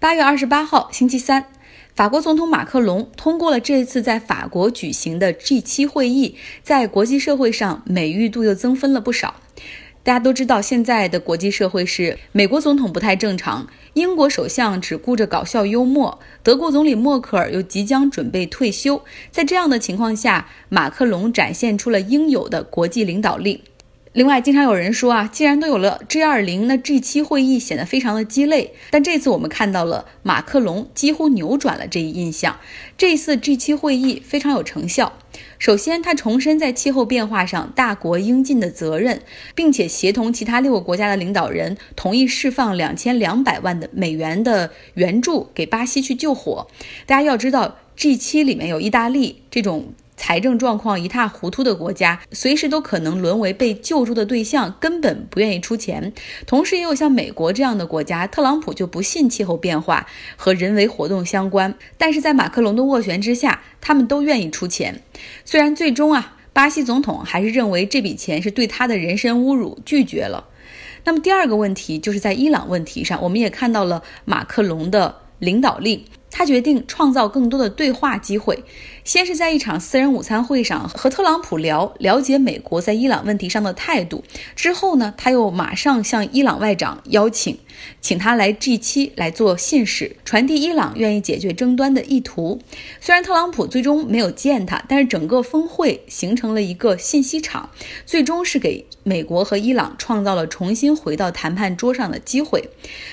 八月二十八号，星期三，法国总统马克龙通过了这次在法国举行的 G7 会议，在国际社会上美誉度又增分了不少。大家都知道，现在的国际社会是美国总统不太正常，英国首相只顾着搞笑幽默，德国总理默克尔又即将准备退休。在这样的情况下，马克龙展现出了应有的国际领导力。另外，经常有人说啊，既然都有了 G20，那 G7 会议显得非常的鸡肋。但这次我们看到了马克龙几乎扭转了这一印象。这次 G7 会议非常有成效。首先，他重申在气候变化上大国应尽的责任，并且协同其他六个国家的领导人同意释放两千两百万的美元的援助给巴西去救火。大家要知道，G7 里面有意大利这种。财政状况一塌糊涂的国家，随时都可能沦为被救助的对象，根本不愿意出钱。同时，也有像美国这样的国家，特朗普就不信气候变化和人为活动相关，但是在马克龙的斡旋之下，他们都愿意出钱。虽然最终啊，巴西总统还是认为这笔钱是对他的人身侮辱，拒绝了。那么第二个问题就是在伊朗问题上，我们也看到了马克龙的领导力。他决定创造更多的对话机会，先是在一场私人午餐会上和特朗普聊，了解美国在伊朗问题上的态度。之后呢，他又马上向伊朗外长邀请，请他来 G7 来做信使，传递伊朗愿意解决争端的意图。虽然特朗普最终没有见他，但是整个峰会形成了一个信息场，最终是给美国和伊朗创造了重新回到谈判桌上的机会。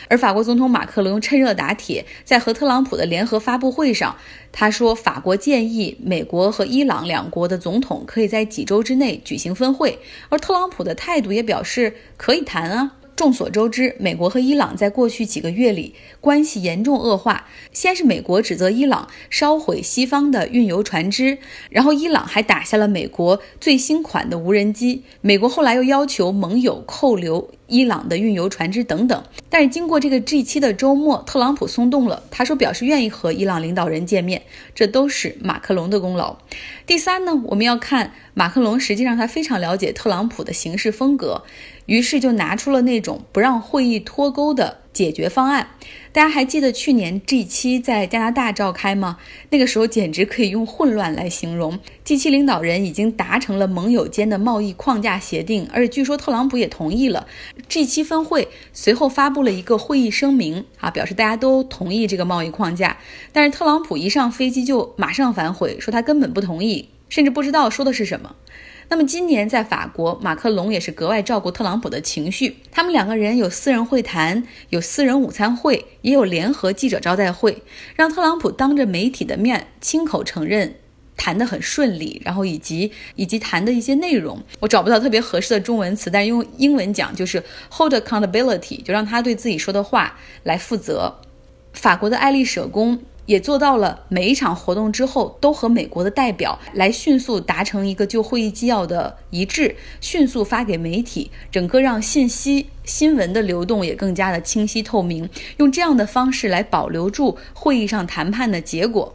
而法国总统马克龙趁热打铁，在和特朗普的联合发布会上，他说法国建议美国和伊朗两国的总统可以在几周之内举行峰会，而特朗普的态度也表示可以谈啊。众所周知，美国和伊朗在过去几个月里关系严重恶化。先是美国指责伊朗烧毁西方的运油船只，然后伊朗还打下了美国最新款的无人机。美国后来又要求盟友扣留伊朗的运油船只等等。但是经过这个 G7 的周末，特朗普松动了，他说表示愿意和伊朗领导人见面，这都是马克龙的功劳。第三呢，我们要看马克龙，实际上他非常了解特朗普的行事风格。于是就拿出了那种不让会议脱钩的解决方案。大家还记得去年 G7 在加拿大召开吗？那个时候简直可以用混乱来形容。G7 领导人已经达成了盟友间的贸易框架协定，而且据说特朗普也同意了。G7 峰会随后发布了一个会议声明，啊，表示大家都同意这个贸易框架。但是特朗普一上飞机就马上反悔，说他根本不同意，甚至不知道说的是什么。那么今年在法国，马克龙也是格外照顾特朗普的情绪。他们两个人有私人会谈，有私人午餐会，也有联合记者招待会，让特朗普当着媒体的面亲口承认谈得很顺利，然后以及以及谈的一些内容，我找不到特别合适的中文词，但用英文讲就是 hold accountability，就让他对自己说的话来负责。法国的爱丽舍宫。也做到了每一场活动之后都和美国的代表来迅速达成一个就会议纪要的一致，迅速发给媒体，整个让信息新闻的流动也更加的清晰透明，用这样的方式来保留住会议上谈判的结果。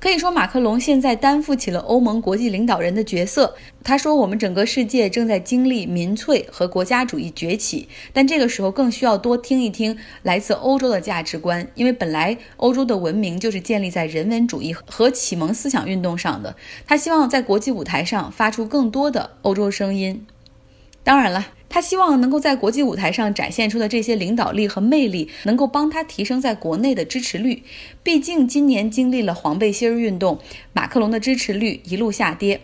可以说，马克龙现在担负起了欧盟国际领导人的角色。他说：“我们整个世界正在经历民粹和国家主义崛起，但这个时候更需要多听一听来自欧洲的价值观，因为本来欧洲的文明就是建立在人文主义和启蒙思想运动上的。”他希望在国际舞台上发出更多的欧洲声音。当然了。他希望能够在国际舞台上展现出的这些领导力和魅力，能够帮他提升在国内的支持率。毕竟今年经历了黄背心运动，马克龙的支持率一路下跌。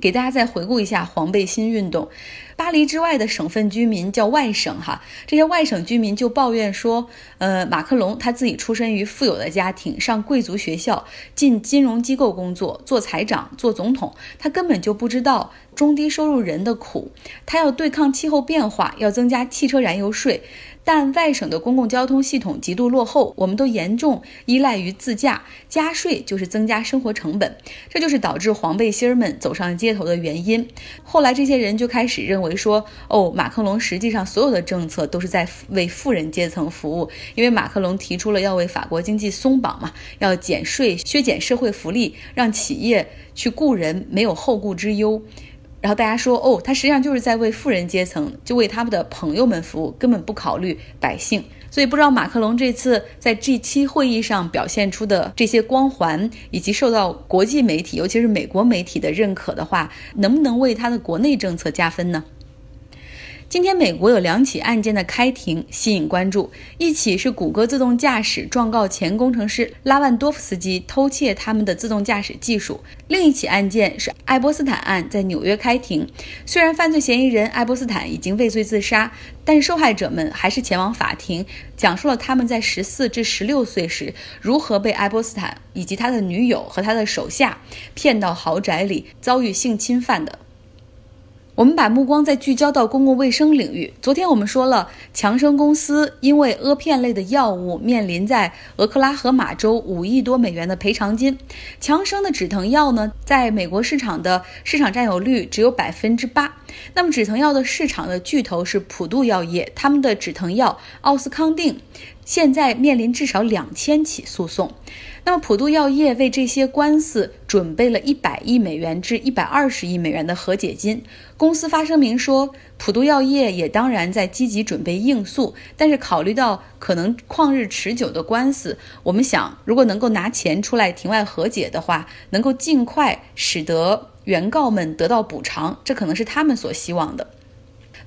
给大家再回顾一下黄背心运动。巴黎之外的省份居民叫外省哈，这些外省居民就抱怨说，呃，马克龙他自己出身于富有的家庭，上贵族学校，进金融机构工作，做财长，做总统，他根本就不知道中低收入人的苦。他要对抗气候变化，要增加汽车燃油税。但外省的公共交通系统极度落后，我们都严重依赖于自驾，加税就是增加生活成本，这就是导致黄背心儿们走上街头的原因。后来这些人就开始认为说，哦，马克龙实际上所有的政策都是在为富人阶层服务，因为马克龙提出了要为法国经济松绑嘛，要减税、削减社会福利，让企业去雇人没有后顾之忧。然后大家说，哦，他实际上就是在为富人阶层，就为他们的朋友们服务，根本不考虑百姓。所以不知道马克龙这次在 G7 会议上表现出的这些光环，以及受到国际媒体，尤其是美国媒体的认可的话，能不能为他的国内政策加分呢？今天，美国有两起案件的开庭吸引关注。一起是谷歌自动驾驶状告前工程师拉万多夫斯基偷窃他们的自动驾驶技术；另一起案件是爱波斯坦案，在纽约开庭。虽然犯罪嫌疑人爱波斯坦已经畏罪自杀，但受害者们还是前往法庭，讲述了他们在十四至十六岁时如何被爱波斯坦以及他的女友和他的手下骗到豪宅里，遭遇性侵犯的。我们把目光再聚焦到公共卫生领域。昨天我们说了，强生公司因为阿片类的药物面临在俄克拉荷马州五亿多美元的赔偿金。强生的止疼药呢，在美国市场的市场占有率只有百分之八。那么止疼药的市场的巨头是普渡药业，他们的止疼药奥司康定现在面临至少两千起诉讼。那么，普渡药业为这些官司准备了一百亿美元至一百二十亿美元的和解金。公司发声明说，普渡药业也当然在积极准备应诉，但是考虑到可能旷日持久的官司，我们想，如果能够拿钱出来庭外和解的话，能够尽快使得原告们得到补偿，这可能是他们所希望的。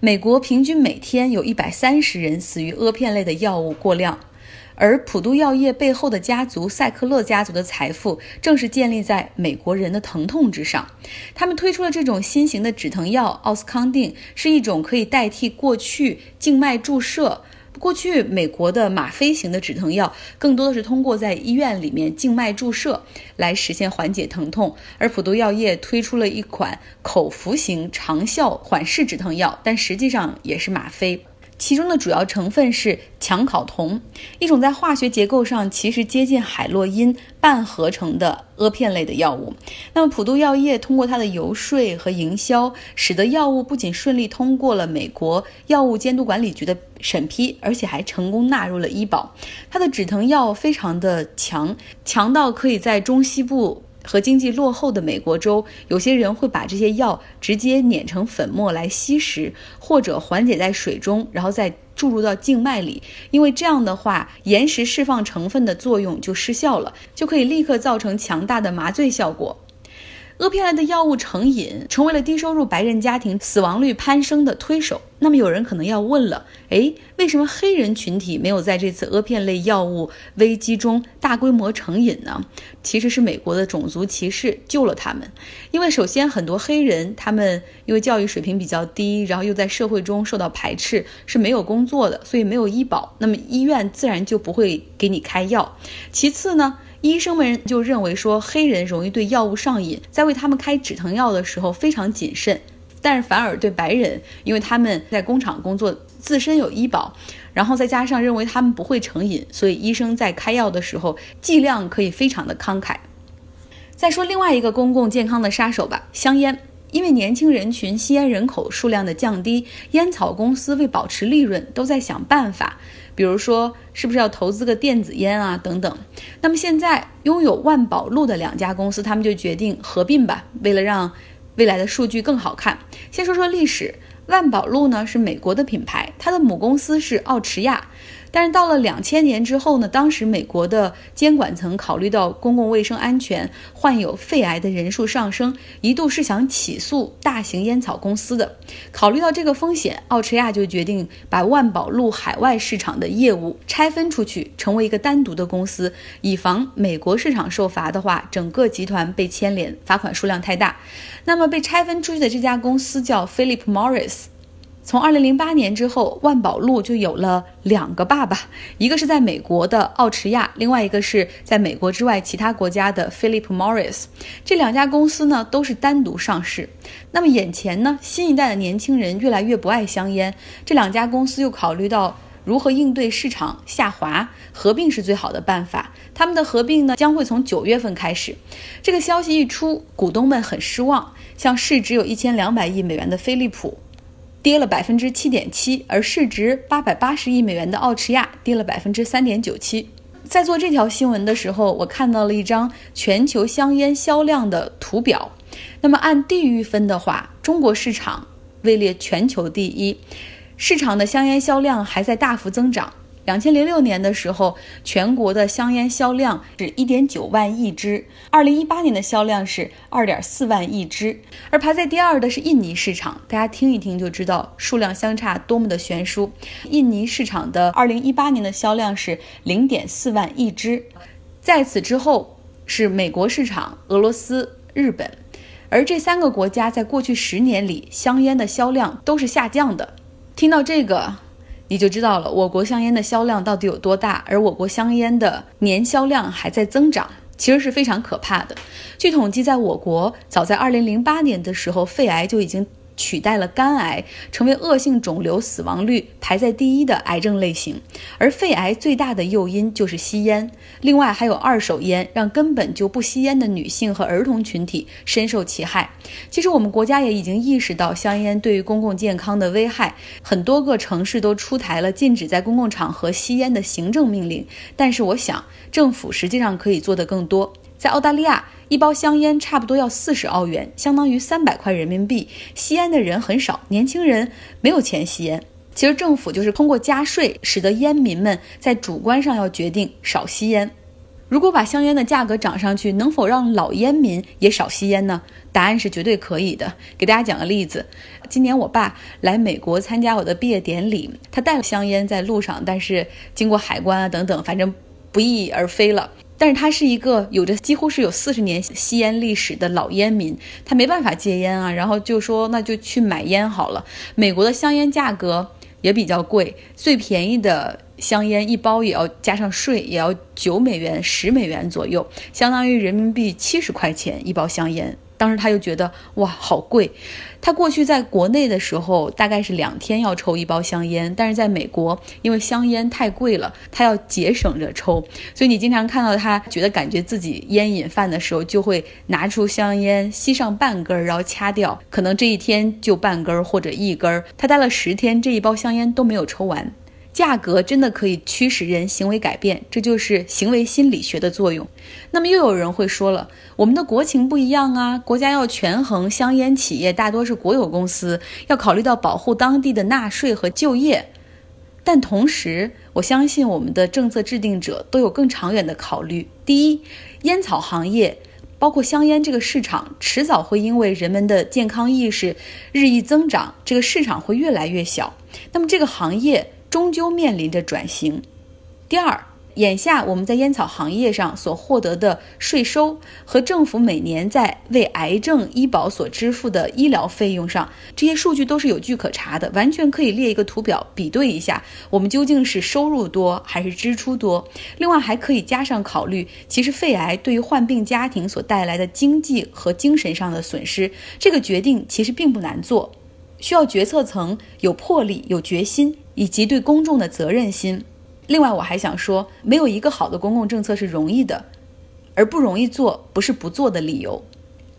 美国平均每天有一百三十人死于阿片类的药物过量。而普渡药业背后的家族赛克勒家族的财富，正是建立在美国人的疼痛之上。他们推出了这种新型的止疼药奥司康定，是一种可以代替过去静脉注射。过去美国的吗啡型的止疼药，更多的是通过在医院里面静脉注射来实现缓解疼痛。而普渡药业推出了一款口服型长效缓释止疼药，但实际上也是吗啡。其中的主要成分是羟考酮，一种在化学结构上其实接近海洛因半合成的阿片类的药物。那么普渡药业通过它的游说和营销，使得药物不仅顺利通过了美国药物监督管理局的审批，而且还成功纳入了医保。它的止疼药非常的强，强到可以在中西部。和经济落后的美国州，有些人会把这些药直接碾成粉末来吸食，或者缓解在水中，然后再注入到静脉里。因为这样的话，延时释放成分的作用就失效了，就可以立刻造成强大的麻醉效果。阿片类的药物成瘾，成为了低收入白人家庭死亡率攀升的推手。那么有人可能要问了，诶，为什么黑人群体没有在这次阿片类药物危机中大规模成瘾呢？其实是美国的种族歧视救了他们。因为首先很多黑人他们因为教育水平比较低，然后又在社会中受到排斥，是没有工作的，所以没有医保，那么医院自然就不会给你开药。其次呢？医生们就认为说，黑人容易对药物上瘾，在为他们开止疼药的时候非常谨慎，但是反而对白人，因为他们在工厂工作，自身有医保，然后再加上认为他们不会成瘾，所以医生在开药的时候剂量可以非常的慷慨。再说另外一个公共健康的杀手吧，香烟。因为年轻人群吸烟人口数量的降低，烟草公司为保持利润都在想办法，比如说是不是要投资个电子烟啊等等。那么现在拥有万宝路的两家公司，他们就决定合并吧，为了让未来的数据更好看。先说说历史，万宝路呢是美国的品牌，它的母公司是奥驰亚。但是到了两千年之后呢？当时美国的监管层考虑到公共卫生安全，患有肺癌的人数上升，一度是想起诉大型烟草公司的。考虑到这个风险，奥驰亚就决定把万宝路海外市场的业务拆分出去，成为一个单独的公司，以防美国市场受罚的话，整个集团被牵连，罚款数量太大。那么被拆分出去的这家公司叫 Philip Morris。从二零零八年之后，万宝路就有了两个爸爸，一个是在美国的奥驰亚，另外一个是在美国之外其他国家的 Philip Morris。这两家公司呢都是单独上市。那么眼前呢，新一代的年轻人越来越不爱香烟，这两家公司又考虑到如何应对市场下滑，合并是最好的办法。他们的合并呢将会从九月份开始。这个消息一出，股东们很失望，像市值有一千两百亿美元的飞利浦。跌了百分之七点七，而市值八百八十亿美元的奥驰亚跌了百分之三点九七。在做这条新闻的时候，我看到了一张全球香烟销量的图表。那么按地域分的话，中国市场位列全球第一，市场的香烟销量还在大幅增长。两千零六年的时候，全国的香烟销量是一点九万亿支，二零一八年的销量是二点四万亿支。而排在第二的是印尼市场，大家听一听就知道数量相差多么的悬殊。印尼市场的二零一八年的销量是零点四万亿支，在此之后是美国市场、俄罗斯、日本，而这三个国家在过去十年里香烟的销量都是下降的。听到这个。你就知道了，我国香烟的销量到底有多大，而我国香烟的年销量还在增长，其实是非常可怕的。据统计，在我国，早在二零零八年的时候，肺癌就已经。取代了肝癌，成为恶性肿瘤死亡率排在第一的癌症类型。而肺癌最大的诱因就是吸烟，另外还有二手烟，让根本就不吸烟的女性和儿童群体深受其害。其实我们国家也已经意识到香烟对于公共健康的危害，很多个城市都出台了禁止在公共场合吸烟的行政命令。但是我想，政府实际上可以做得更多。在澳大利亚。一包香烟差不多要四十澳元，相当于三百块人民币。吸烟的人很少，年轻人没有钱吸烟。其实政府就是通过加税，使得烟民们在主观上要决定少吸烟。如果把香烟的价格涨上去，能否让老烟民也少吸烟呢？答案是绝对可以的。给大家讲个例子：今年我爸来美国参加我的毕业典礼，他带了香烟在路上，但是经过海关啊等等，反正不翼而飞了。但是他是一个有着几乎是有四十年吸烟历史的老烟民，他没办法戒烟啊，然后就说那就去买烟好了。美国的香烟价格也比较贵，最便宜的香烟一包也要加上税，也要九美元、十美元左右，相当于人民币七十块钱一包香烟。当时他就觉得哇，好贵。他过去在国内的时候，大概是两天要抽一包香烟，但是在美国，因为香烟太贵了，他要节省着抽，所以你经常看到他觉得感觉自己烟瘾犯的时候，就会拿出香烟吸上半根，然后掐掉，可能这一天就半根或者一根。他待了十天，这一包香烟都没有抽完。价格真的可以驱使人行为改变，这就是行为心理学的作用。那么又有人会说了，我们的国情不一样啊，国家要权衡香烟企业大多是国有公司，要考虑到保护当地的纳税和就业。但同时，我相信我们的政策制定者都有更长远的考虑。第一，烟草行业，包括香烟这个市场，迟早会因为人们的健康意识日益增长，这个市场会越来越小。那么这个行业。终究面临着转型。第二，眼下我们在烟草行业上所获得的税收和政府每年在为癌症医保所支付的医疗费用上，这些数据都是有据可查的，完全可以列一个图表比对一下，我们究竟是收入多还是支出多。另外还可以加上考虑，其实肺癌对于患病家庭所带来的经济和精神上的损失，这个决定其实并不难做，需要决策层有魄力、有决心。以及对公众的责任心。另外，我还想说，没有一个好的公共政策是容易的，而不容易做不是不做的理由。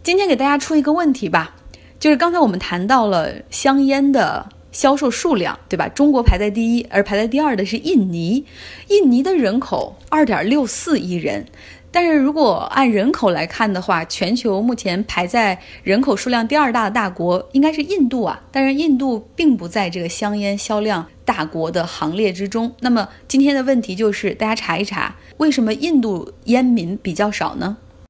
今天给大家出一个问题吧，就是刚才我们谈到了香烟的销售数量，对吧？中国排在第一，而排在第二的是印尼。印尼的人口二点六四亿人。但是如果按人口来看的话，全球目前排在人口数量第二大的大国应该是印度啊。但是印度并不在这个香烟销量大国的行列之中。那么今天的问题就是，大家查一查，为什么印度烟民比较少呢？